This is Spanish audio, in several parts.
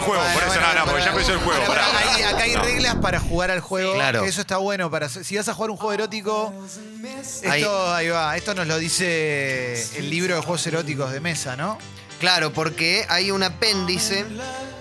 el juego, Bueno, por eso bueno, no, no, porque ya empezó el juego. pará. acá hay reglas para jugar al juego. Claro. Eso está bueno. Para, si vas a jugar un juego erótico, esto, ahí va. Esto nos lo dice el libro de juegos eróticos de mesa, ¿no? Claro, porque hay un apéndice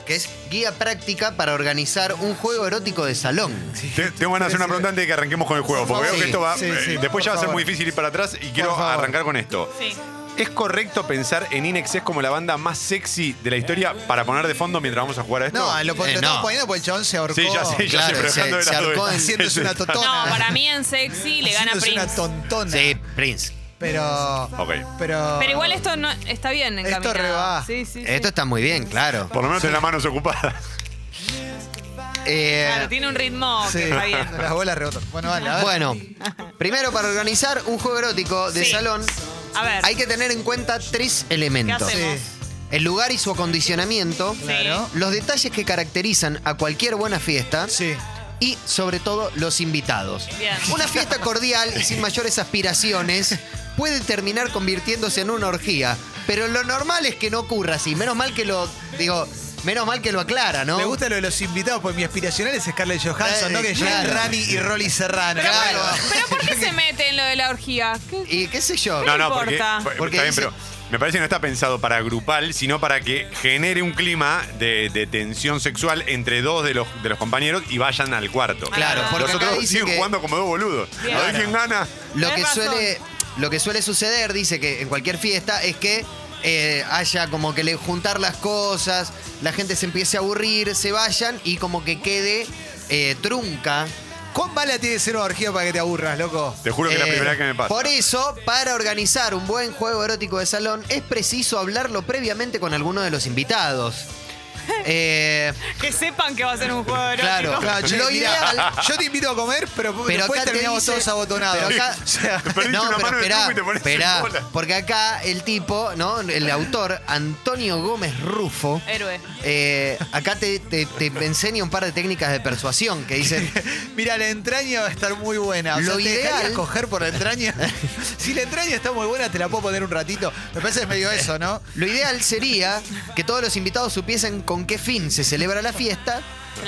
que es guía práctica para organizar un juego erótico de salón. Te- Tengo ganas de hacer una pregunta antes de que arranquemos con el juego, porque veo que esto va. Sí, eh, después ya va a ser favor. muy difícil ir para atrás y quiero favor. arrancar con esto. Sí. ¿Es correcto pensar en Inexcess como la banda más sexy de la historia para poner de fondo mientras vamos a jugar a esto? No, lo, Eh, lo no. estamos poniendo porque el chabón se ahorcó. Sí, ya sé, ya Claro, sé, pero se- dejando de se lado ahorcó Haciéndose una totona. No, para mí en sexy le gana Haciéndose una Prince. tontona. Sí, Prince. Pero. Ok. Pero. Pero igual esto no está bien Esto encaminado. re va. Sí, sí, sí. Esto está muy bien, claro. Por lo menos en las manos ocupadas. Eh, Claro, tiene un ritmo Sí, que está bien. las bolas rebotan. Bueno, vale, a ver. bueno, primero para organizar un juego erótico de Sí. salón A ver, hay que tener en cuenta tres ¿qué elementos. hacemos? El lugar y su acondicionamiento, claro. los detalles que caracterizan a cualquier buena fiesta Sí. y sobre todo los invitados. Bien. Una fiesta cordial y sin mayores aspiraciones puede terminar convirtiéndose en una orgía, pero lo normal es que no ocurra así. Menos mal que lo digo, menos mal que lo aclara, ¿no? Me gusta lo de los invitados, porque mi aspiracional es Scarlett Johansson, Eh, ¿no? Que claro. lleguen Rani y Rolly Serrano. Pero, Claro. pero ¿por qué se mete en lo de la orgía? ¿Qué- Y qué sé yo. No, no, importa. porque, Porque porque está bien, dice- pero me parece que no está pensado para grupal, sino para que genere un clima de, de tensión sexual entre dos de los, de los compañeros y vayan al cuarto. Claro, porque los acá otros dice siguen que- jugando como dos boludos. Bien. A ver quién gana. Lo Tenés que razón. suele, lo que suele suceder, dice que en cualquier fiesta, es que eh, haya como que le juntar las cosas, la gente se empiece a aburrir, se vayan y como que quede eh, trunca. ¿Cuán mala tiene que ser una orgía para que te aburras, loco? Te juro que es la Eh, primera vez que me pasa. Por eso, para organizar un buen juego erótico de salón, es preciso hablarlo previamente con alguno de los invitados. Eh, Que sepan que va a ser un juego erótico. Claro. Claro, che, Lo mirá, ideal- Yo te invito a comer, pero, Pero después acá te terminamos dice- todos abotonados. pero acá- O sea, Perdiste no, una pero mano esperá, truco y te pones en esperá, bola. porque acá el tipo, ¿no? El autor, Antonio Gómez Rufo, Héroe. eh, acá te, te- te enseña un par de técnicas de persuasión que dicen, Mira, la entraña va a estar muy buena. O Lo sea, ¿te ideal- dejarías coger por la entraña? si la entraña está muy buena, te la puedo poner un ratito. Me parece que es medio eso, ¿no? lo ideal sería que todos los invitados supiesen con qué fin se celebra la fiesta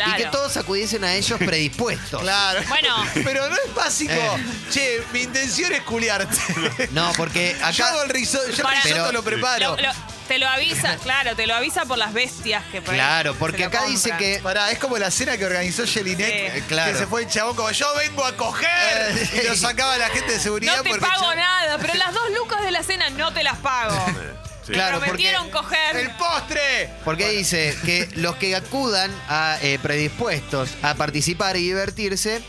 y que todos acudiesen a ellos predispuestos. Claro. Bueno. Pero no es básico. Eh. Che, mi intención es culiarte. No, porque Yo acá... hago el risotto, yo el Para- risotto Pero- lo preparo. Lo- lo- te lo avisa, claro, te lo avisa por las bestias que Claro, porque acá dice que... Pará, es como la cena que organizó Jelinek, Sí. Eh, claro. que se fue el chabón como yo vengo a coger Eh, y lo sacaba la gente de seguridad No te pago nada, pero las dos lucas de la cena no te las pago. Sí. Claro, porque- Prometieron coger. ¡El postre! Porque dice que los que acudan a eh, predispuestos a participar y divertirse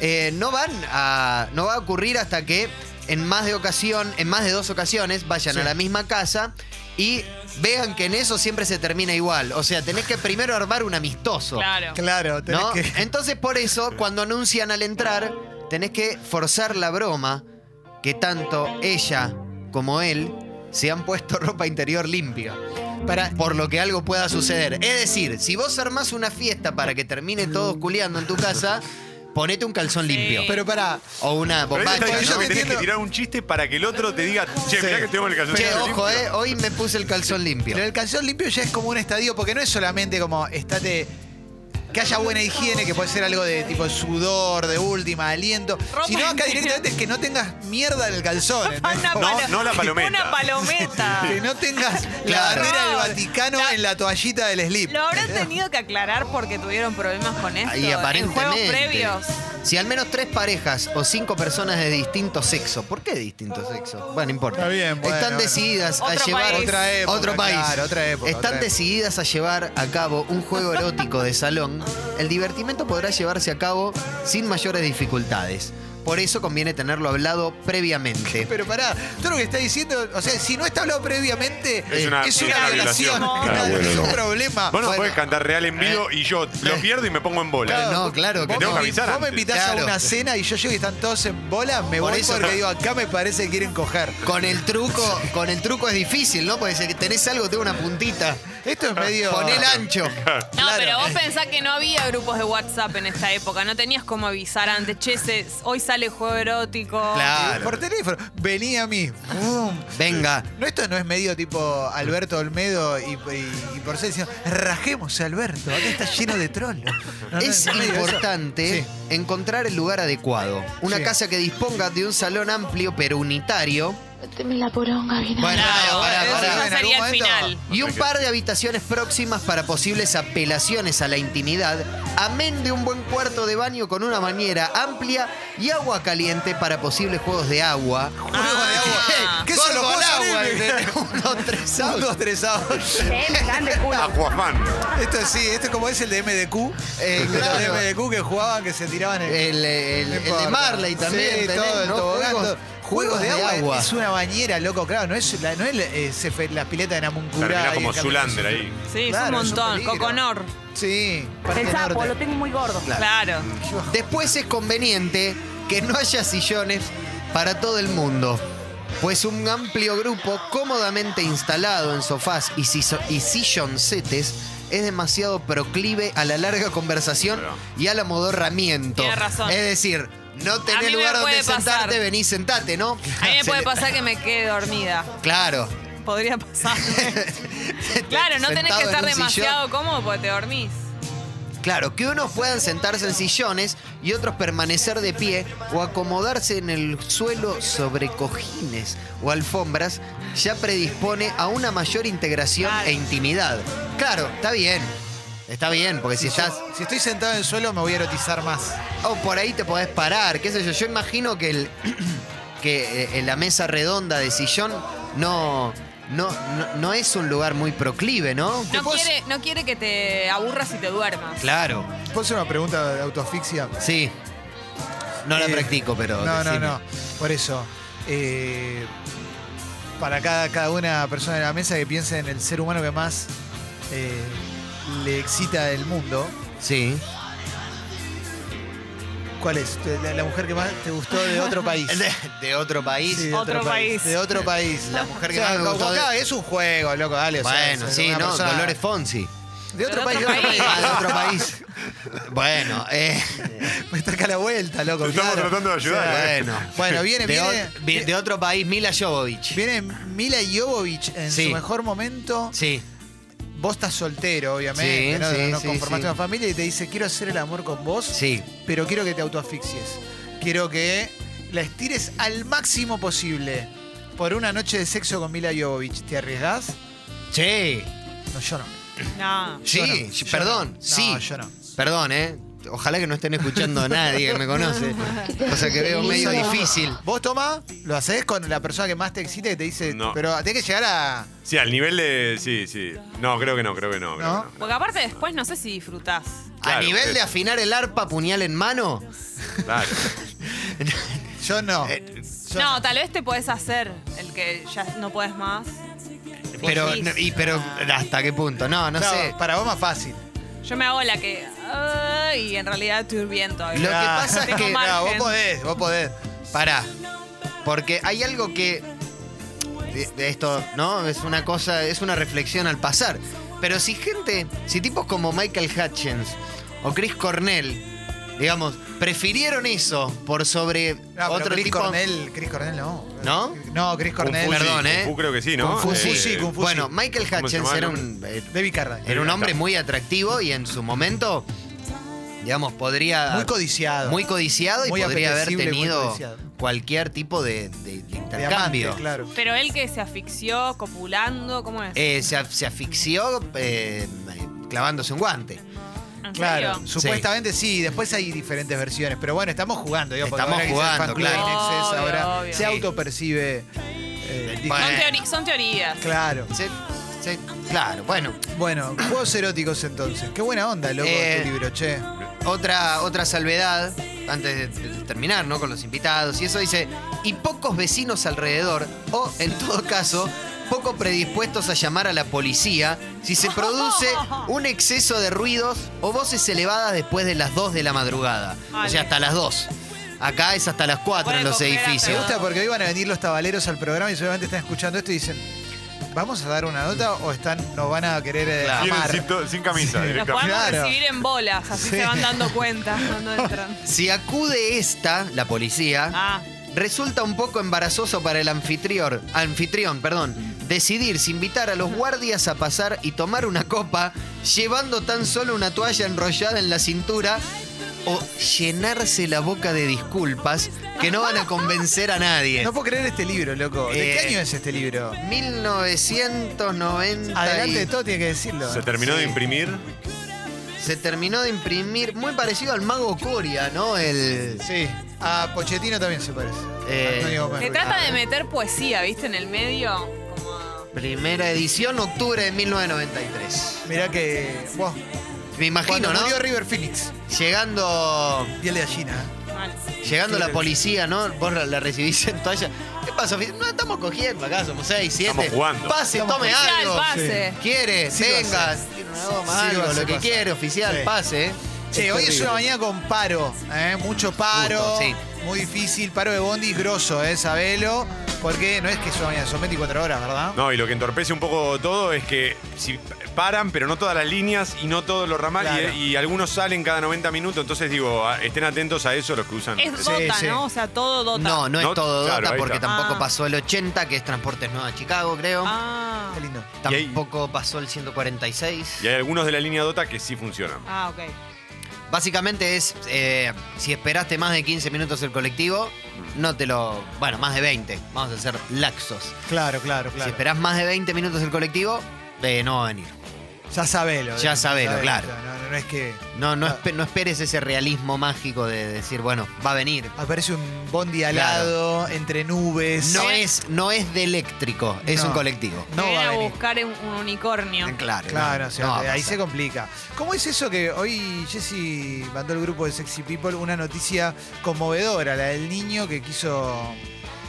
eh, no van a no va a ocurrir hasta que en más de ocasión en más de dos ocasiones vayan Sí. a la misma casa y vean que en eso siempre se termina igual. O sea, tenés que primero armar un amistoso. Claro. Claro, tenés ¿no? que. Entonces por eso cuando anuncian al entrar tenés que forzar la broma que tanto ella como él se han puesto ropa interior limpia. Para, Por lo que algo pueda suceder. Es decir, si vos armás una fiesta para que termine todos culiando en tu casa, ponete un calzón Sí. limpio. pero pará. O una Pero él bombacha, está diciendo ¿no? que tenés que tirar un chiste para que el otro te diga, che, Sí. mirá que tengo el calzón Che, limpio". ojo, eh, hoy me puse el calzón limpio. Pero el calzón limpio ya es como un estadio, porque no es solamente como estate. Que haya buena higiene, que puede ser algo de tipo sudor, de última, aliento. Ropa Sino acá directamente es que no tengas mierda en el calzón. ¿entendés? Una No, palo- no la palometa. Una palometa. Que no tengas la Claro. bandera del No, Vaticano la- en la toallita del slip. Lo habrán tenido que aclarar porque tuvieron problemas con esto. Y En juegos aparentemente. previos. Si al menos tres parejas o cinco personas de distinto sexo, ¿por qué distinto sexo? Bueno, no importa. Está bien, bueno, Están bueno. decididas a Otro llevar país. Otra época, otro país. claro, otra época, Están otra época. decididas a llevar a cabo un juego erótico de salón. El divertimento podrá llevarse a cabo sin mayores dificultades. Por eso conviene tenerlo hablado previamente. Pero pará, todo lo que está diciendo, o sea, si no está hablado previamente, Es una- es una una violación. violación. Claro, Ah, bueno, es un no. problema. Vos no Bueno. podés cantar real en vivo y yo lo pierdo y me pongo en bola. No, claro que vos tengo me, que avisar vos me invitás Claro. a una cena y yo llego y están todos en bola, me Por voy eso- porque digo, acá me parece que quieren coger. Con el truco, con el truco es difícil, ¿no? Porque si tenés algo, tengo una puntita. Esto es medio. Pon el ancho. No, Claro. pero vos pensás que no había grupos de WhatsApp en esta época. No tenías como avisar antes. Che, se- hoy sale juego erótico. Claro. Por teléfono. Vení a mí. ¡Bum! Venga. No, esto no es medio tipo Alberto Olmedo y, y, y por ser diciendo, rajemos a Alberto, acá está lleno de trolos. No, no, Es no medio eso. importante Sí. encontrar el lugar adecuado. Una Sí. casa que disponga de un salón amplio pero unitario la poronga, bien Bueno, Claro, pará, eso pará. ya En algún sería el momento- final. y un par de habitaciones próximas para posibles apelaciones a la intimidad, amén de un buen cuarto de baño con una bañera amplia y agua caliente para posibles juegos de agua. Juego de agua. Ah. ¿Qué son los Gordo al juegos agua? olímpicos? Uno, tres, Un, out. dos, tres, out. Aquafan. Esto sí, esto es como es el de MDQ. Eh, el claro. de MDQ que jugaban, que se tiraban. El, el- No el de importa. Marley también. Sí, tenés, todo, el ¿no? tobogán, Juegos- todo. Juegos de agua. Es una bañera, loco, claro. No es, la, no es eh, la pileta de Namuncurá. Como Zulander ahí. Sí, Claro, es un es un montón. Coconor. Sí, El sapo, Norte. lo tengo muy gordo. Claro. Después es conveniente que no haya sillones para todo el mundo, pues un amplio grupo cómodamente instalado en sofás y, y silloncetes es demasiado proclive a la larga conversación Claro. y al amodorramiento. Tiene razón. Es decir, no tenés lugar donde pasar. sentarte, vení, sentate, ¿no? A mí me puede pasar que me quede dormida. Claro. Podría pasar. claro, no tenés que estar demasiado cómodo porque te dormís. Claro, que unos puedan sentarse en sillones y otros permanecer de pie o acomodarse en el suelo sobre cojines o alfombras ya predispone a una mayor integración Claro. e intimidad. Claro, está bien. Está bien, porque si estás... si estoy sentado en el suelo, me voy a erotizar más. O por ahí te podés parar, qué sé yo. Yo imagino que, el, que eh, en la mesa redonda de sillón no, no, no, no es un lugar muy proclive, ¿no? No quiere, no quiere que te aburras y te duermas. Claro, ¿Puedo hacer una pregunta de autoasfixia? sí. No la Eh, practico, pero... No, no, decime. no. Por eso. eh, para cada, cada una persona de la mesa que piense en el ser humano que más eh, le excita del mundo, Sí. ¿cuál es? La, la mujer que más te gustó de otro país. De, de otro país. Sí, de Otro país. De otro país. La mujer que O sea, más me gustó de- acá, Es un juego, loco, dale. o sea, Bueno, sí, ¿no? persona- Dolores Fonsi. De otro De país. otro de otro país. Ah, de otro país. Bueno, eh, Me está acá la vuelta, loco. Te estamos claro. tratando de ayudar, O sea, ¿eh? bueno. Bueno, viene, de, viene. o- de otro país, Mila Jovovich. Viene Mila Jovovich en Sí. su mejor momento. Sí. Vos estás soltero, obviamente. Sí, no, sí, no conformaste sí. una familia y te dice, quiero hacer el amor con vos, Sí. pero quiero que te autoasfixies. Quiero que la estires al máximo posible por una noche de sexo con Mila Jovovich. ¿Te arriesgás? Sí. No, yo no. No. Yo Sí, no, yo perdón. no. Sí. No, yo no. Perdón, ¿eh? Ojalá que no estén escuchando a nadie que me conoce. Cosa que veo medio difícil. Vos, Toma, lo haces con la persona que más te excita y te dice, No. pero tenés que llegar a... Sí, al nivel de. Sí, sí. No, creo que no, creo que no. creo ¿No? que no. Porque aparte después no sé si disfrutás. A Claro, nivel de afinar el arpa, puñal en mano. Claro. Yo no. Eh, Yo no, tal vez te puedes hacer el que ya no puedes más. Pero, no, y, pero, ¿hasta qué punto? No, no Claro, sé. Para vos más fácil. Yo me hago la que. Y en realidad estoy bien todavía. Lo que pasa es que-. No, vos podés, vos podés. Pará. Porque hay algo que. de- de esto, ¿no? Es una cosa, es una reflexión al pasar. Pero si gente, si tipos como Michael Hutchins o Chris Cornell, digamos, prefirieron eso por sobre No, pero otro Chris tipo. Cornell, Chris Cornell no. ¿No? No, Chris Cornell. Perdón, ¿eh? Kung Fu creo que sí, ¿no? Kung Fu, Eh, sí, sí, Kung Fu. Bueno, Michael ¿Cómo se Hutchins era un, eh, David Carradine. era un hombre muy atractivo y en su momento, digamos, podría. Muy codiciado. Muy codiciado y Muy podría haber tenido cualquier tipo de, de- de De intercambio. amante, claro. Pero él que se asfixió, copulando, ¿cómo es? Eh, se, se asfixió eh, clavándose un guante. ¿En Claro, serio? supuestamente sí. Después hay diferentes versiones. Pero bueno, estamos jugando. digo, porque Estamos ahora que es el jugando, fan club Obvio, ahora obvio. se Sí. autopercibe. eh, Bueno. Son, teori- son teorías. Claro. Claro, bueno. Bueno, juegos eróticos entonces. Qué buena onda, loco, Eh, este libro, che. Otra, otra salvedad, antes de, de terminar, ¿no? Con los invitados. Y eso dice, y pocos vecinos alrededor, o en todo caso, poco predispuestos a llamar a la policía si se produce un exceso de ruidos o voces elevadas después de las 2 de la madrugada. O sea, hasta las 2. Acá es hasta las 4 Puede en los coger hasta Me edificios. gusta porque hoy van a venir los tabaleros al programa y seguramente están escuchando esto y dicen. ¿vamos a dar una nota o están, nos van a querer eh, Claro. Vienen amar? sin, to- sin camisa. Sí. Los directamente. podemos Claro. recibir en bolas, así Sí. se van dando cuenta cuando entran. Si acude esta, la policía, Ah, resulta un poco embarazoso para el anfitrión, anfitrión, perdón, decidir si invitar a los guardias a pasar y tomar una copa llevando tan solo una toalla enrollada en la cintura o llenarse la boca de disculpas que no van a convencer a nadie. No puedo creer este libro, loco. ¿De Eh, qué año es este libro? 1990 Adelante de todo tiene que decirlo. Se terminó de imprimir. se terminó de imprimir muy parecido al mago Coria, ¿no? El Sí. A Pochettino también se parece. Eh, Antonio Gómez se Ruiz. trata de meter poesía, ¿viste? En el medio. Como... primera edición, octubre de 1993. Mirá que. Me imagino, cuando ¿no? murió River Phoenix. Llegando Piel de gallina. ¿eh? mal. Llegando la policía, ¿no? Vos la, la recibís en toalla. ¿Qué pasa? ofi- No, estamos cogiendo acá, somos seis, siete. Estamos jugando. Pase, Estamos tome Oficial, algo. pase. ¿Quiere? Sí lo Venga. hace. Tiene una goma, Sí lo algo, hace lo que pasar. quiere, oficial, Sí. pase. Che, Es hoy es una mañana con paro, ¿eh? mucho paro, Justo, sí. muy difícil, paro de bondi grosso, ¿eh? Sabelo, porque no es que es una mañana, son 24 horas, ¿verdad? No, y lo que entorpece un poco todo es que si paran, pero no todas las líneas y no todos los ramales, Claro. y, y algunos salen cada 90 minutos. Entonces digo, a- estén atentos a eso los que usan. Es Sí, Dota, sí. ¿no? O sea, todo Dota. No, no, No, es todo claro, Dota ahí porque está. tampoco Ah. pasó el 80, que es Transportes Nueva Chicago, creo. Ah, Qué lindo. Y hay- Tampoco pasó el 146. Y hay algunos de la línea Dota que sí funcionan. ah, ok. Básicamente es, eh, si esperaste más de 15 minutos el colectivo, no te lo... Bueno, más de 20, vamos a ser laxos. Claro, claro, Si claro. esperás más de 20 minutos el colectivo, eh, no va a venir. Ya sabelo. Ya sabelo, claro. No, es que No, no, espe- no esperes ese realismo mágico de decir, bueno, va a venir. aparece un bondi alado, entre nubes. No es, no es de eléctrico, es No. un colectivo. No va viene a venir. buscar un, un unicornio. Claro, Claro, no, o sea, ahí se complica. ¿Cómo es eso que hoy Jesse mandó al grupo de Sexy People una noticia conmovedora, la del niño que quiso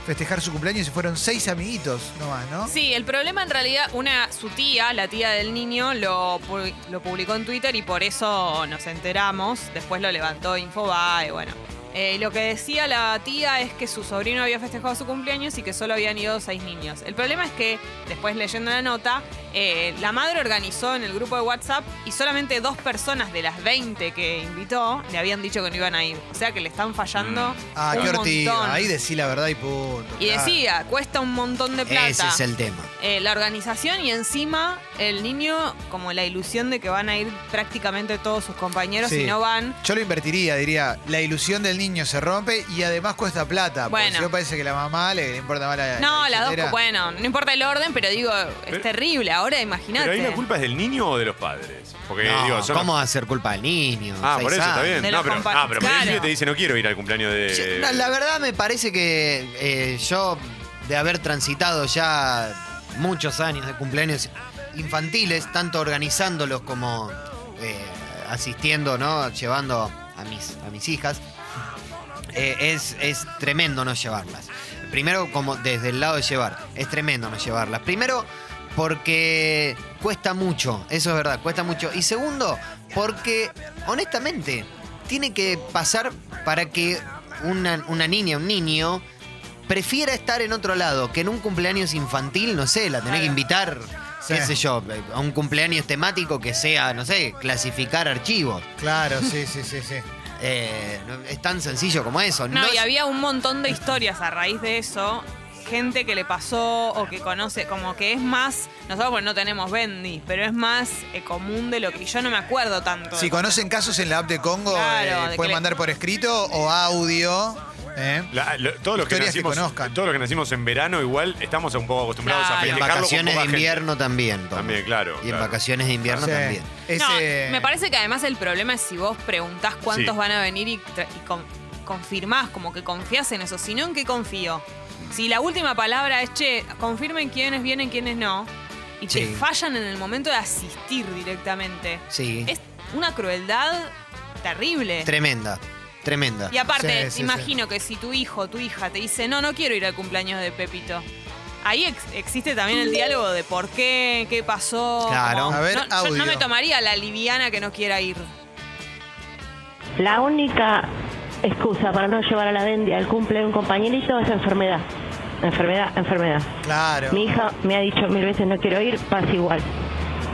festejar su cumpleaños y fueron seis amiguitos nomás, ¿no? Sí, el problema en realidad, una, su tía, la tía del niño, lo, lo publicó en Twitter y por eso nos enteramos. Después lo levantó Infobae, bueno. Eh, lo que decía la tía es que su sobrino había festejado su cumpleaños y que solo habían ido seis niños. El problema es que, después leyendo la nota, eh, la madre organizó en el grupo de WhatsApp y solamente dos personas de las 20 que invitó le habían dicho que no iban a ir. O sea que le están fallando. Ah, un qué ortiga. Ahí decí la verdad y punto. Y claro. decía, cuesta un montón de plata. Ese es el tema. Eh, la organización y encima el niño como la ilusión de que van a ir prácticamente todos sus compañeros Sí. y no van. Yo lo invertiría, diría, la ilusión del niño se rompe y además cuesta plata. Porque Bueno. si no parece que la mamá le, importa más la No, la las dos, bueno, no importa el orden, pero digo, es Pero- terrible. Ahora Pero imagínate. ahí la culpa es del niño o de los padres. Porque No, digo, son ¿Cómo va a ser culpa del niño? Ah, por eso está años. bien. De No, los pero, compa- ah, pero por ahí Claro. te dice no quiero ir al cumpleaños de. Yo- la verdad me parece que eh, yo, de haber transitado ya muchos años de cumpleaños infantiles, tanto organizándolos como eh, asistiendo, ¿no? Llevando a mis, a mis hijas, eh, es, es tremendo no llevarlas. Primero, como desde el lado de llevar, es tremendo no llevarlas. Primero, porque cuesta mucho, eso es verdad, cuesta mucho. Y segundo, porque honestamente tiene que pasar para que una, una niña, un niño, prefiera estar en otro lado que en un cumpleaños infantil, no sé, la tenés que invitar, qué sé yo, a un cumpleaños temático que sea, no sé, clasificar archivos. Claro, sí, sí, sí, sí. Eh, no- es tan sencillo como eso. No, y es- había un montón de historias a raíz de eso. Gente que le pasó o que conoce, como que es más, nosotros pues no tenemos Bendy, pero es más eh, común de lo que yo no me acuerdo tanto. Si conocen casos en la app de Congo, Claro, eh, de pueden le- mandar por escrito o audio. ¿Eh? La- lo- todos los que Historias que nacimos, conozcan. todos los que nacimos en verano igual estamos un poco acostumbrados Claro. a y en festejarlo con vacaciones de poca gente. invierno también. Tom. También, claro. Y en claro. vacaciones de invierno Sí. también. No, me parece que además el problema es si vos preguntás cuántos Sí. van a venir y, tra- y con- confirmás, como que confías en eso. Si no, ¿en qué confío? Si la última palabra es, che, confirmen quiénes vienen, quiénes no, y te Sí. fallan en el momento de asistir directamente, Sí. es una crueldad terrible. Tremenda. Tremenda. Y aparte, Sí, sí, imagino que si tu hijo o tu hija te dice, no, no quiero ir al cumpleaños de Pepito. Ahí ex- existe también el diálogo de por qué, qué pasó. Claro. como- A ver, no, yo audio. no me tomaría la liviana que no quiera ir. La única excusa para no llevar a la Bendy al cumple de un compañerito es enfermedad. enfermedad, enfermedad. Claro. Mi hija me ha dicho mil veces no quiero ir, pasa igual.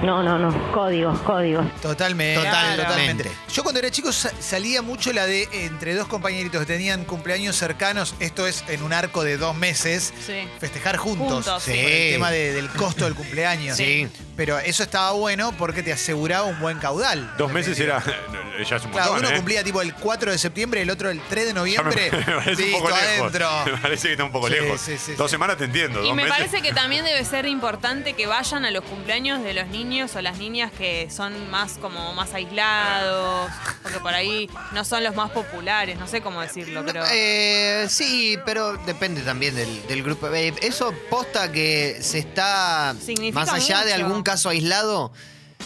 No, no, no, códigos, códigos. Totalmente. Total, totalmente. totalmente. Yo cuando era chico sa- salía mucho la de entre dos compañeritos que tenían cumpleaños cercanos, esto es en un arco de dos meses, Sí. festejar juntos. Juntos, sí. Por el tema de- del costo del cumpleaños. Sí. Pero eso estaba bueno porque te aseguraba un buen caudal. Dos meses era. Ya es un Claro, montón, uno ¿eh? cumplía tipo el 4 de septiembre, el otro el 3 de Ya me, noviembre. me parece un Listo, poco lejos. adentro. Me parece que está un poco Sí, lejos. sí, sí, dos sí. semanas te entiendo. Y dos me meses. parece que también debe ser importante que vayan a los cumpleaños de los niños o las niñas que son más como más aislados, porque por ahí no son los más populares, no sé cómo decirlo, pero Eh, sí, pero depende también del, del grupo. Eh, eso posta que se está Significa más allá de mucho. algún caso aislado.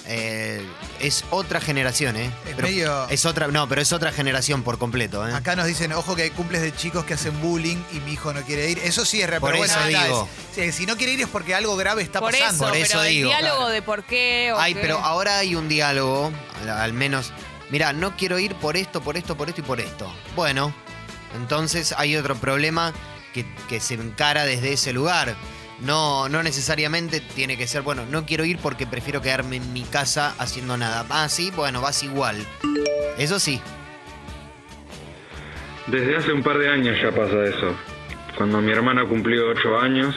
Eh, es otra generación, ¿eh? Es Pero medio- es otra, no, pero es otra generación por completo, ¿eh? Acá nos dicen, ojo que hay cumples de chicos que hacen bullying y mi hijo no quiere ir. Eso sí es real, Por pero eso bueno, está, digo. es- sí, si no quiere ir es porque algo grave está por pasando. eso, Por eso pero el digo. diálogo Claro. de por qué o Ay, qué. pero ahora hay un diálogo, al- al menos. Mira, no quiero ir por esto, por esto, por esto y por esto. Bueno, entonces hay otro problema que, que se encara desde ese lugar. No, no necesariamente tiene que ser, bueno, no quiero ir porque prefiero quedarme en mi casa haciendo nada. Ah, sí, bueno, vas igual. Eso sí. Desde hace un par de años ya pasa eso. Cuando mi hermana cumplió ocho años,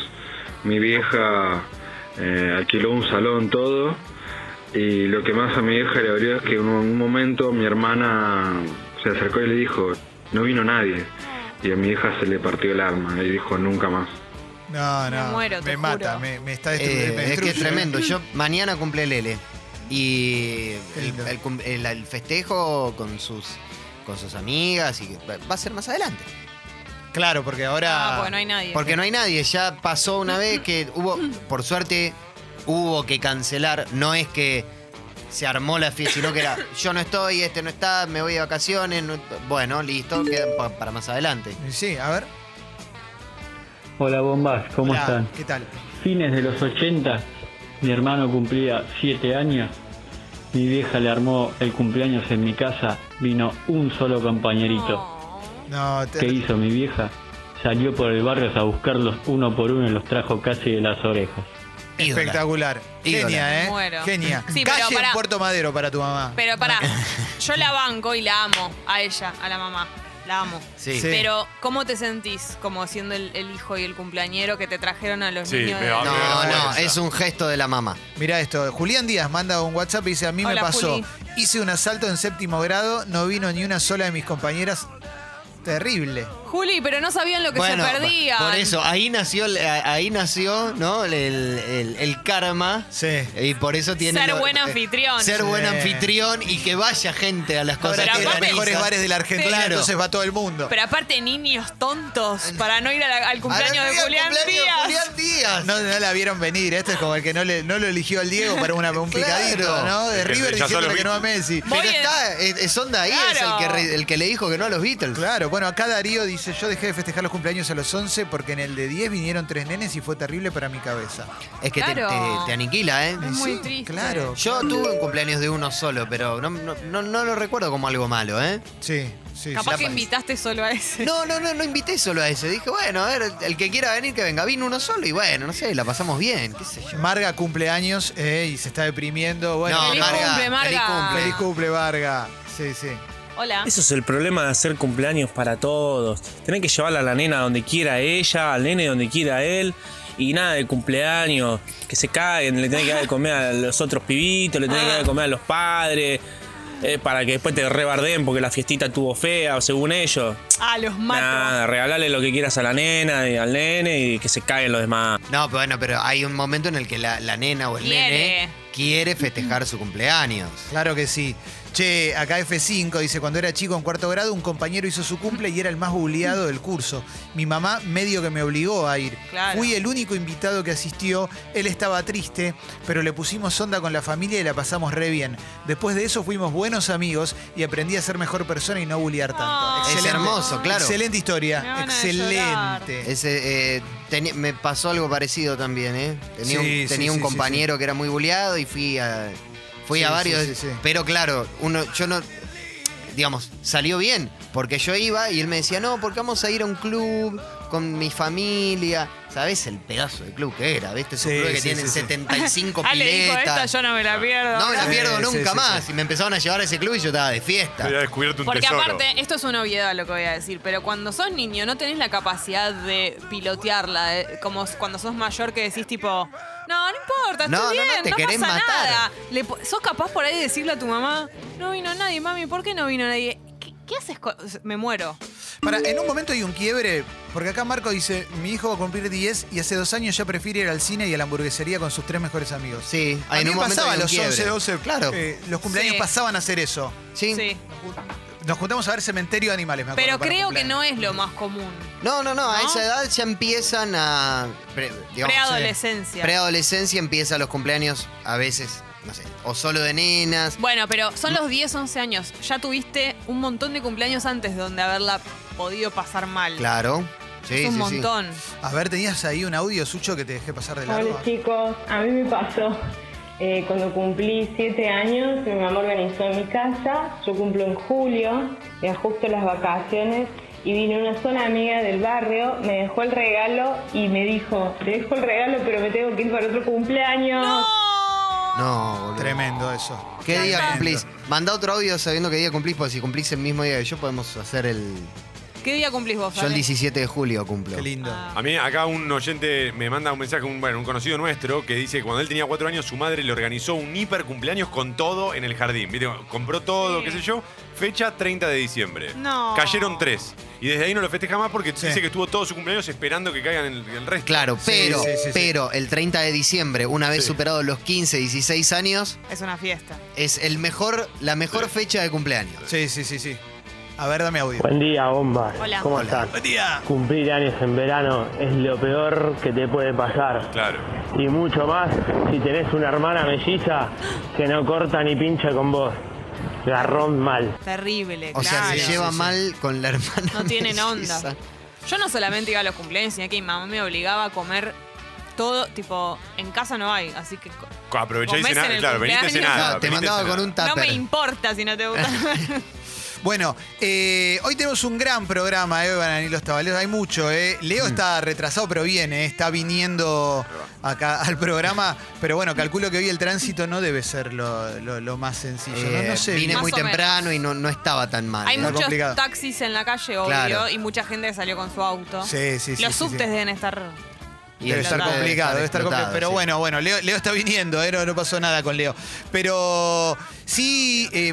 mi vieja eh, alquiló un salón todo y lo que más a mi vieja le dolió es que en un momento mi hermana se acercó y le dijo, no vino nadie. Y a mi hija se le partió el alma y dijo, nunca más. No, no. Me muero, te me mata, juro. me, me está Eh, destruyendo. me es que es tremendo. Yo mañana cumple Lele. Y el, el cum- el- el festejo con sus, con sus amigas y que va a ser más adelante. Claro, porque ahora. Ah, porque no hay nadie. Porque no hay nadie. Ya pasó una vez que hubo, por suerte, hubo que cancelar. No es que se armó la fiesta, sino que era yo no estoy, este no está, me voy de vacaciones. no- bueno, listo, quedan pa- para más adelante. Sí, a ver. Hola bombas, ¿cómo Hola, están? ¿Qué tal? Fines de los 80, mi hermano cumplía 7 años. Mi vieja le armó el cumpleaños en mi casa. Vino un solo compañerito. No. No, te- ¿Qué hizo mi vieja? Salió por el barrio a buscarlos uno por uno y los trajo casi de las orejas. Ídola. espectacular. Ídola. Genia, ¿eh? Muero. Genia. Sí, pero en Puerto Madero para tu mamá. Pero pará, yo la banco y la amo a ella, a la mamá. La amo. Sí. Sí. Pero, ¿cómo te sentís como siendo el, el hijo y el cumpleañero que te trajeron a los Sí, niños? me de- va- No, no, es un gesto de la mamá. Mira esto, Julián Díaz manda un WhatsApp y dice, a mí me pasó, Juli. hice un asalto en séptimo grado, no vino ni una sola de mis compañeras. Terrible. Juli, pero no sabían lo que bueno, se perdían. por eso, ahí nació, ahí nació, ¿no? El, el- el karma. Sí. Y por eso tiene. Ser lo- buen eh, anfitrión. Ser Sí. buen anfitrión y que vaya gente a las cosas que los mejores bares de la Argentina, entonces va todo el mundo. Pero aparte, niños tontos para no ir la- al cumpleaños de Julián cumpleaños Díaz. Julián Díaz. No, no la vieron venir, esto es como el que no, le, no lo eligió al Diego para una, un Claro. picadito, ¿no? De River diciéndole que no a Messi. Voy Pero en- está, es, es onda ahí, Claro. es el que, re- el que le dijo que no a los Beatles. Claro, bueno, acá Darío dice, yo dejé de festejar los cumpleaños a los 11 porque en el de 10 vinieron tres nenes y fue terrible para mi cabeza. Es que te- Claro. te, te aniquila, ¿eh? Es muy Sí, triste. Claro. Yo tuve un cumpleaños de uno solo, pero no, no, no- no lo recuerdo como algo malo, ¿eh? Sí, sí. Capaz sí. que invitaste solo a ese. No, no, no, no invité solo a ese. Dije, bueno, a ver, el que quiera venir, que venga. Vino uno solo y bueno, no sé, la pasamos bien, qué sé yo. Marga cumpleaños eh, y se está deprimiendo. Bueno, No, Feliz Marga, cumple, Marga. feliz cumple. feliz cumple, Varga. Sí, sí. Hola. Eso es el problema de hacer cumpleaños para todos. Tener que llevarla a la nena donde quiera ella, al nene donde quiera él. Y nada de cumpleaños, que se caguen, le tenés que dar de comer a los otros pibitos, le tenés que dar de comer a los padres, eh, para que después te rebarden porque la fiestita estuvo fea, según ellos. Ah, los mato. Nada, regalarle lo que quieras a la nena y al nene y que se caguen los demás. No, pero bueno, pero hay un momento en el que la, la nena o el Quiere. nene quiere festejar su cumpleaños. Claro que sí. Che, acá F5 dice, cuando era chico en cuarto grado, un compañero hizo su cumple y era el más bulleado del curso. Mi mamá medio que me obligó a ir. Claro. Fui el único invitado que asistió. Él estaba triste, pero le pusimos onda con la familia y la pasamos re bien. Después de eso fuimos buenos amigos y aprendí a ser mejor persona y no bullear tanto. Es hermoso, claro. Excelente historia. Me van a llorar. Excelente. Ese, eh, me pasó algo parecido también, ¿eh? Tenía, Sí, un, sí, tenía un sí, sí, compañero que era muy bulleado y fui a, fui Sí, a varios. sí, sí. Pero claro, uno, yo no. Digamos, salió bien, porque yo iba y él me decía, no, porque vamos a ir a un club con mi familia. ¿Sabés el pedazo de club que era? ¿Viste? Esos Sí, clubes que sí, tienen sí, sí. 75 Ah, le dijo esta, piletas. yo no me la pierdo. No me la pierdo sí, nunca sí, más. sí. Y me empezaron a llevar a ese club y yo estaba de fiesta. Había descubierto un Porque tesoro. aparte, esto es una obviedad lo que voy a decir, pero cuando sos niño no tenés la capacidad de pilotearla, eh, como cuando sos mayor que decís tipo, no, no importa, estoy No, no, no, bien, te no querés pasa matar. nada. Le po- sos capaz por ahí de decirle a tu mamá, no vino nadie, mami, ¿por qué no vino nadie? ¿Qué, qué haces? con- Me muero. Para, en un momento hay un quiebre, porque acá Marco dice, mi hijo va a cumplir 10 y hace dos años ya prefiere ir al cine y a la hamburguesería con sus tres mejores amigos. Sí, A en mí un me momento pasaba a un los quiebre. 11, 12, Claro. eh, los cumpleaños Sí. pasaban a hacer eso. Sí. Sí. Nos juntamos a ver Cementerio de Animales, me acuerdo. Pero para creo que cumpleaños. no es lo más común. No, no, no, a ¿No? esa edad ya empiezan a. pre- digamos, Preadolescencia. Preadolescencia empieza los cumpleaños a veces, no sé, o solo de nenas. Bueno, pero son los 10, 11 años. Ya tuviste un montón de cumpleaños antes donde haberla podido pasar mal. Claro. Sí, es un sí, sí. montón. A ver, tenías ahí un audio, Sucho, que te dejé pasar de largo. Hola chicos, a mí me pasó eh, cuando cumplí siete años, mi mamá organizó en mi casa, yo cumplo en julio, era justo las vacaciones y vino una zona amiga del barrio, me dejó el regalo y me dijo, te dejo el regalo pero me tengo que ir para otro cumpleaños. No, boludo. Tremendo eso. ¿Qué día cumplís? Manda otro audio sabiendo qué día cumplís, porque si cumplís el mismo día que yo, podemos hacer el. ¿Qué día cumplís vos, Yo el Ale? 17 de julio cumplo. Qué lindo. Ah. A mí acá un oyente me manda un mensaje, un, bueno, un conocido nuestro, que dice que cuando él tenía cuatro años su madre le organizó un hiper cumpleaños con todo en el jardín. ¿Viste? Compró todo, Sí. qué sé yo. Fecha 30 de diciembre. No. Cayeron tres. Y desde ahí no lo festeja más porque Sí. dice que estuvo todo su cumpleaños esperando que caigan el, el resto. Claro, Sí, pero, sí, sí, sí. pero el 30 de diciembre, una vez Sí. superados los 15, 16 años, Es una fiesta. es el mejor, la mejor fecha de cumpleaños. Sí, sí, sí, sí. A ver, dame audio. Buen día, bombas. Hola. ¿Cómo Hola. están? Buen día. Cumplir años en verano es lo peor que te puede pasar. Claro. Y mucho más si tenés una hermana melliza que no corta ni pincha con vos. Garrón mal. Terrible, O sea, se lleva sí. mal con la hermana. No tienen melliza. onda. Yo no solamente iba a los cumpleaños, sino que mi mamá me obligaba a comer todo, tipo, en casa no hay, así que co- Aprovechá y Comés cená. en el Claro, venite a cumpleaños. cenar. Claro, te a mandaba cenar. con un no me tupper. importa si no te gusta. Bueno, eh, hoy tenemos un gran programa, eh, Banani los Tabaleros. Hay mucho, ¿eh? Leo está retrasado, pero viene, eh, está viniendo acá al programa. Pero bueno, calculo que hoy el tránsito no debe ser lo, lo- lo más sencillo. no, Eh, no sé. vine Más muy o menos. temprano y no, no estaba tan mal. Hay muchos complicado. taxis en la calle, obvio, Claro. y mucha gente que salió con su auto. Sí, sí, sí. Los sí, sí. subtes deben estar. Y Debe estar complicado, debe estar complicado. Pero sí. bueno, bueno, Leo, Leo está viniendo, eh, no, no pasó nada con Leo. Pero sí, eh,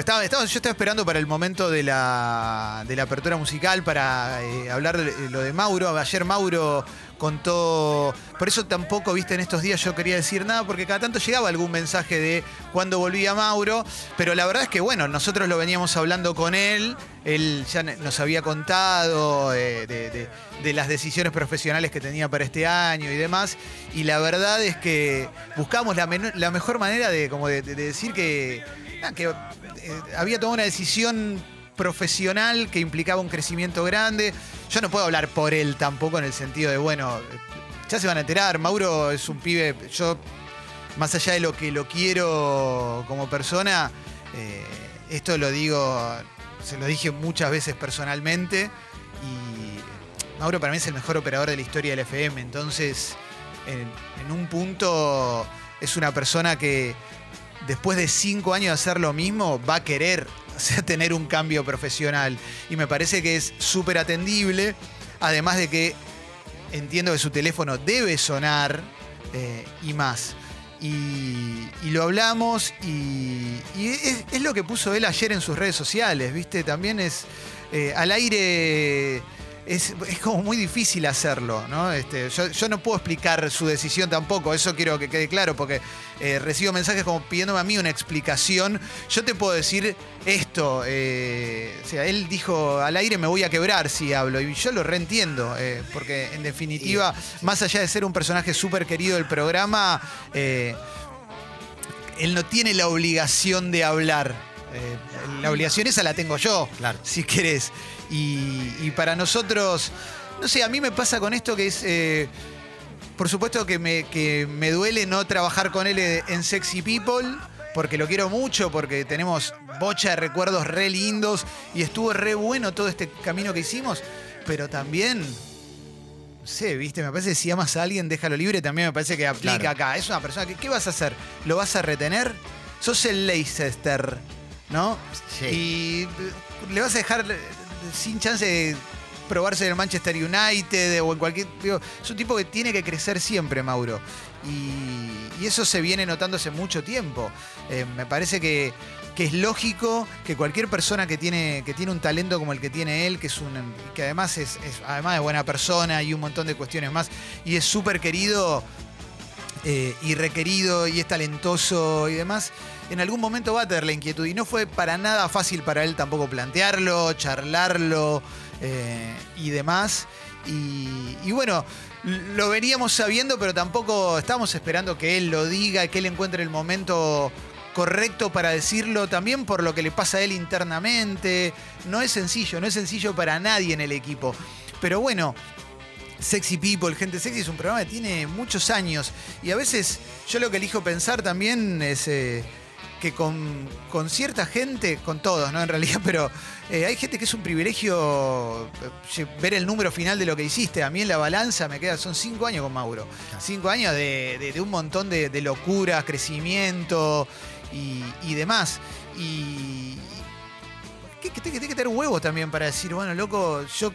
estaba, estaba- yo estaba esperando para el momento de la, de la apertura musical para eh, hablar de lo de Mauro. Ayer Mauro contó. Por eso tampoco, viste, en estos días yo quería decir nada, porque cada tanto llegaba algún mensaje de cuándo volvía Mauro. Pero la verdad es que, bueno, nosotros lo veníamos hablando con él. Él ya nos había contado eh, de, las decisiones profesionales que tenía para este año y demás. Y la verdad es que buscamos la, mejor manera de, como de, de decir que, que eh, había tomado una decisión profesional que implicaba un crecimiento grande. Yo no puedo hablar por él tampoco en el sentido de, bueno, eh, ya se van a enterar, Mauro es un pibe, yo, más allá de lo que lo quiero como persona, eh, esto lo digo, se lo dije muchas veces personalmente y Mauro para mí es el mejor operador de la historia del FM, entonces en, en un punto es una persona que después de cinco años de hacer lo mismo va a querer tener un cambio profesional y me parece que es súper atendible, además de que entiendo que su teléfono debe sonar eh, y más. Y, lo hablamos y, es lo que puso él ayer en sus redes sociales, ¿viste? También es eh, al aire. Es, es como muy difícil hacerlo, ¿no? Este, yo, yo no puedo explicar su decisión tampoco, eso quiero que quede claro, porque eh, recibo mensajes como pidiéndome a mí una explicación. Yo te puedo decir esto, eh, o sea, él dijo al aire me voy a quebrar si hablo, y yo lo reentiendo, eh, porque en definitiva, más allá de ser un personaje súper querido del programa, él no tiene la obligación de hablar. Eh, la obligación esa la tengo yo, Claro. si querés. Y, y para nosotros, no sé, a mí me pasa con esto que es... eh, por supuesto que me, que me duele no trabajar con él en Sexy People, porque lo quiero mucho, porque tenemos bocha de recuerdos re lindos y estuvo re bueno todo este camino que hicimos, pero también no sé, viste, me parece que si amas a alguien, déjalo libre, también me parece que aplica Claro. acá. Es una persona que, ¿qué vas a hacer? ¿Lo vas a retener? Sos el Leicester, ¿no? Sí. Y le vas a dejar eh, sin chance de probarse en el Manchester United o en cualquier. digo, es un tipo que tiene que crecer siempre, Mauro. Y, y eso se viene notando hace mucho tiempo. Eh, me parece que, que es lógico que cualquier persona que tiene, que tiene un talento como el que tiene él, que es un que además es, es- además de buena persona y un montón de cuestiones más, y es súper querido eh, y requerido y es talentoso y demás, en algún momento va a tener la inquietud. Y no fue para nada fácil para él tampoco plantearlo, charlarlo eh, y demás. Y, y bueno, lo veníamos sabiendo, pero tampoco estábamos esperando que él lo diga, que él encuentre el momento correcto para decirlo, también por lo que le pasa a él internamente. No es sencillo, no es sencillo para nadie en el equipo. Pero bueno, Sexy People, Gente Sexy es un programa que tiene muchos años y a veces yo lo que elijo pensar también es eh, que con, con cierta gente, con todos, ¿no? En realidad, pero eh, hay gente que es un privilegio eh, ver el número final de lo que hiciste. A mí en la balanza me queda, son cinco años con Mauro. Cinco años de, de- de un montón de, de locuras, crecimiento y, y demás. Y, que, que, que, que tener huevos también para decir, bueno, loco, yo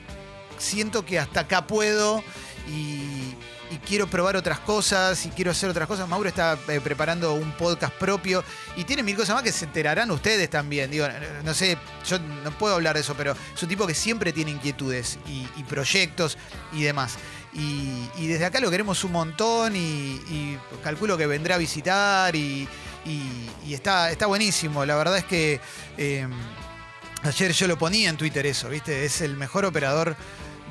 siento que hasta acá puedo y, quiero probar otras cosas y quiero hacer otras cosas. Mauro está eh, preparando un podcast propio y tiene mil cosas más que se enterarán ustedes también. Digo, no, sé, yo no puedo hablar de eso, pero es un tipo que siempre tiene inquietudes y, proyectos y demás. Y, desde acá lo queremos un montón y, calculo que vendrá a visitar y está, está buenísimo. La verdad es que eh, ayer yo lo ponía en Twitter eso, ¿viste? Es el mejor operador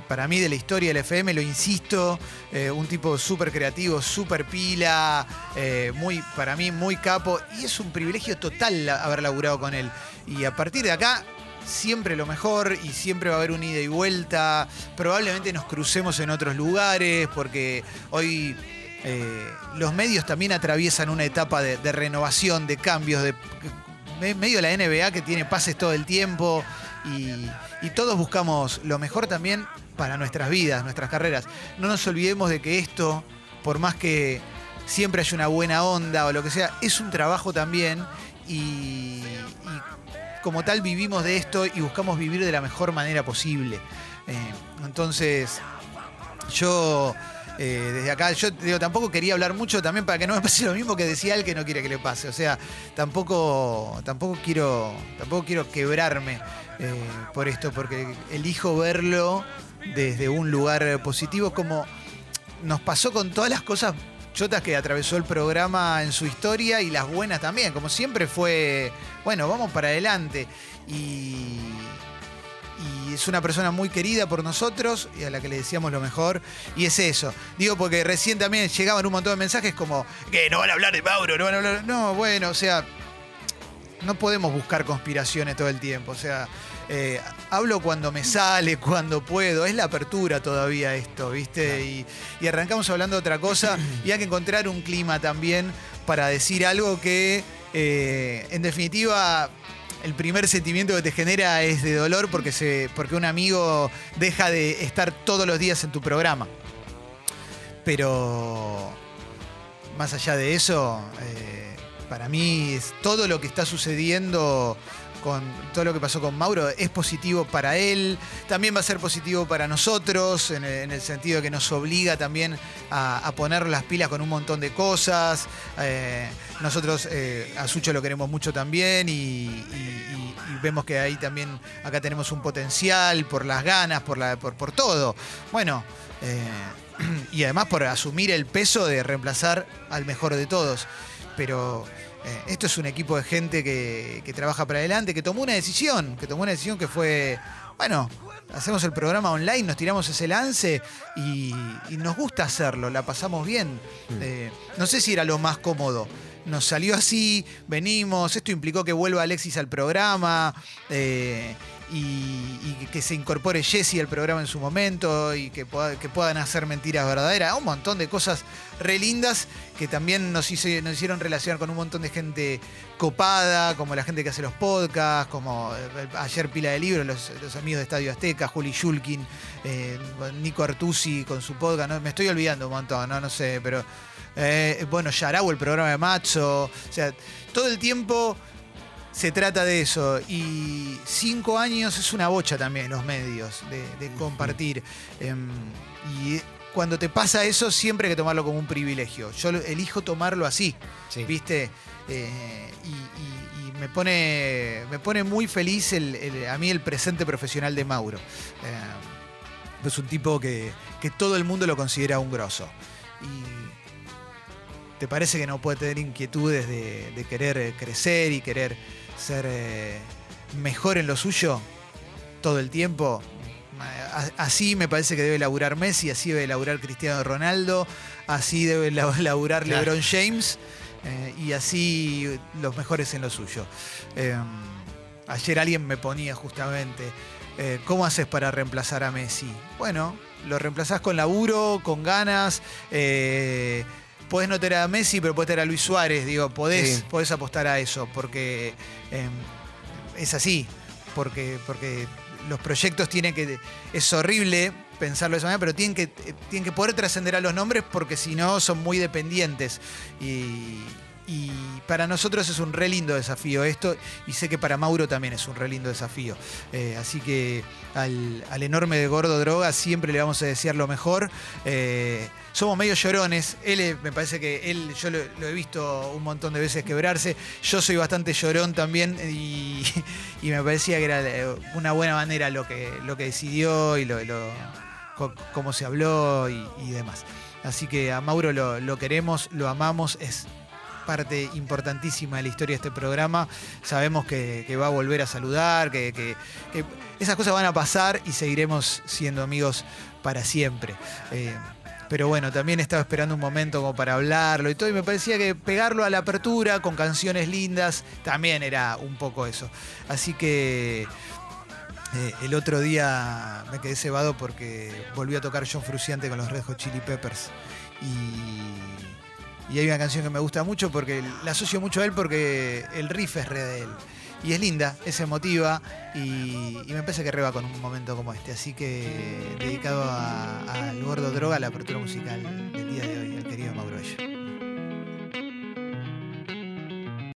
para mí de la historia del FM, lo insisto, eh, un tipo súper creativo, súper pila, eh, muy, para mí muy capo, y es un privilegio total haber laburado con él. Y a partir de acá, siempre lo mejor y siempre va a haber un ida y vuelta, probablemente nos crucemos en otros lugares, porque hoy... eh, los medios también atraviesan una etapa de, renovación, de cambios, medio la NBA que tiene pases todo el tiempo y todos buscamos lo mejor también para nuestras vidas, nuestras carreras. No nos olvidemos de que esto, por más que siempre haya una buena onda o lo que sea, es un trabajo también y, y como tal vivimos de esto y buscamos vivir de la mejor manera posible. Eh, entonces, yo eh, desde acá, yo digo, tampoco quería hablar mucho también para que no me pase lo mismo que decía él que no quiere que le pase. O sea, tampoco, tampoco quiero, tampoco quiero quebrarme eh, por esto, porque elijo verlo desde un lugar positivo, como nos pasó con todas las cosas chotas que atravesó el programa en su historia y las buenas también. Como siempre fue, bueno, vamos para adelante. Y, y es una persona muy querida por nosotros y a la que le decíamos lo mejor. Y es eso. Digo porque recién también llegaban un montón de mensajes como que no van a hablar de Mauro, no van a hablar. No, bueno, o sea, no podemos buscar conspiraciones todo el tiempo. O sea, eh, hablo cuando me sale, cuando puedo. Es la apertura todavía esto, ¿viste? Y, y arrancamos hablando de otra cosa y hay que encontrar un clima también para decir algo que, eh, en definitiva, el primer sentimiento que te genera es de dolor porque, se, porque un amigo deja de estar todos los días en tu programa. Pero más allá de eso, eh, para mí es todo lo que está sucediendo con todo lo que pasó con Mauro es positivo para él, también va a ser positivo para nosotros, en el, en el sentido de que nos obliga también a, poner las pilas con un montón de cosas. Eh, nosotros eh, a Sucho lo queremos mucho también y, vemos que ahí también acá tenemos un potencial por las ganas, por, por todo. Bueno, eh, y además por asumir el peso de reemplazar al mejor de todos. Pero eh, esto es un equipo de gente que, que trabaja para adelante, que tomó una decisión, que tomó una decisión que fue, bueno, hacemos el programa online, nos tiramos ese lance y, y nos gusta hacerlo, la pasamos bien. Eh, no sé si era lo más cómodo. Nos salió así, venimos, esto implicó que vuelva Alexis al programa. eh, y, que se incorpore Jesse al programa en su momento y que, pueda- que puedan hacer mentiras verdaderas. Un montón de cosas re lindas que también nos, hice- nos hicieron relacionar con un montón de gente copada, como la gente que hace los podcasts, como eh, ayer pila de libros, los, amigos de Estadio Azteca, Juli Shulkin, eh, Nico Artusi con su podcast. Me estoy olvidando un montón, no, no sé, pero eh, bueno, Yarau, el programa de Macho. O sea, todo el tiempo se trata de eso. Y cinco años es una bocha también los medios de, de compartir. Em, y cuando te pasa eso, siempre hay que tomarlo como un privilegio. Yo elijo tomarlo así, Sí. ¿viste? Eh, y, y- y me pone, me pone muy feliz el- el- a mí el presente profesional de Mauro. Eh, es un tipo que, que todo el mundo lo considera un grosso. Y ¿Te parece que no puede tener inquietudes de, de querer crecer y querer ser eh, mejor en lo suyo todo el tiempo? Así me parece que debe laburar Messi, así debe laburar Cristiano Ronaldo, así debe la- laburar Claro. LeBron James eh, y así los mejores en lo suyo. Eh, ayer alguien me ponía justamente, eh, ¿cómo haces para reemplazar a Messi? Bueno, lo reemplazás con laburo, con ganas. Podés no tener a Messi, pero podés tener a Luis Suárez. Digo, podés, Sí. podés apostar a eso, porque eh, es así. Porque, porque los proyectos tienen que. Es horrible pensarlo de esa manera, pero tienen que, eh, tienen que poder trascender a los nombres porque si no son muy dependientes. Y, y para nosotros es un re lindo desafío esto, y sé que para Mauro también es un re lindo desafío. Eh, así que al, al enorme de Gordo Droga siempre le vamos a desear lo mejor. Eh, somos medio llorones. Él me parece que él, yo lo, he visto un montón de veces quebrarse. Yo soy bastante llorón también y, me parecía que era una buena manera lo que, lo que decidió y lo, lo- cómo se habló y, y demás. Así que a Mauro lo, lo queremos, lo amamos, es parte importantísima de la historia de este programa. Sabemos que, va a volver a saludar, que, esas cosas van a pasar y seguiremos siendo amigos para siempre. Eh, pero bueno, también estaba esperando un momento como para hablarlo y todo, y me parecía que pegarlo a la apertura con canciones lindas también era un poco eso. Así que eh, el otro día me quedé cebado porque volvió a tocar John Fruciante con los Red Hot Chili Peppers. Y, y hay una canción que me gusta mucho porque la asocio mucho a él porque el riff es re de él. Y es linda, es emotiva y, me parece que reba con un momento como este. Así que dedicado al gordo droga, la apertura musical del día de hoy, el querido Mauro.